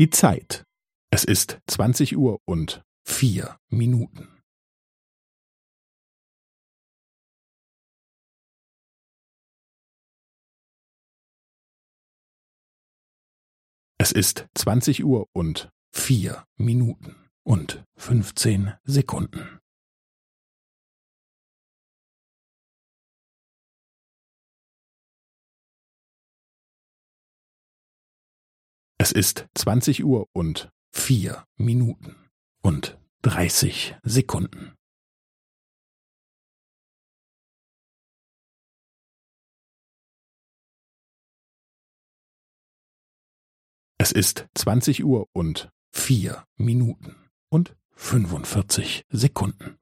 Die Zeit. Es ist zwanzig Uhr und vier Minuten. Es ist zwanzig Uhr und vier Minuten und fünfzehn Sekunden. Es ist zwanzig Uhr und vier Minuten und dreißig Sekunden. Es ist zwanzig Uhr und vier Minuten und fünfundvierzig Sekunden.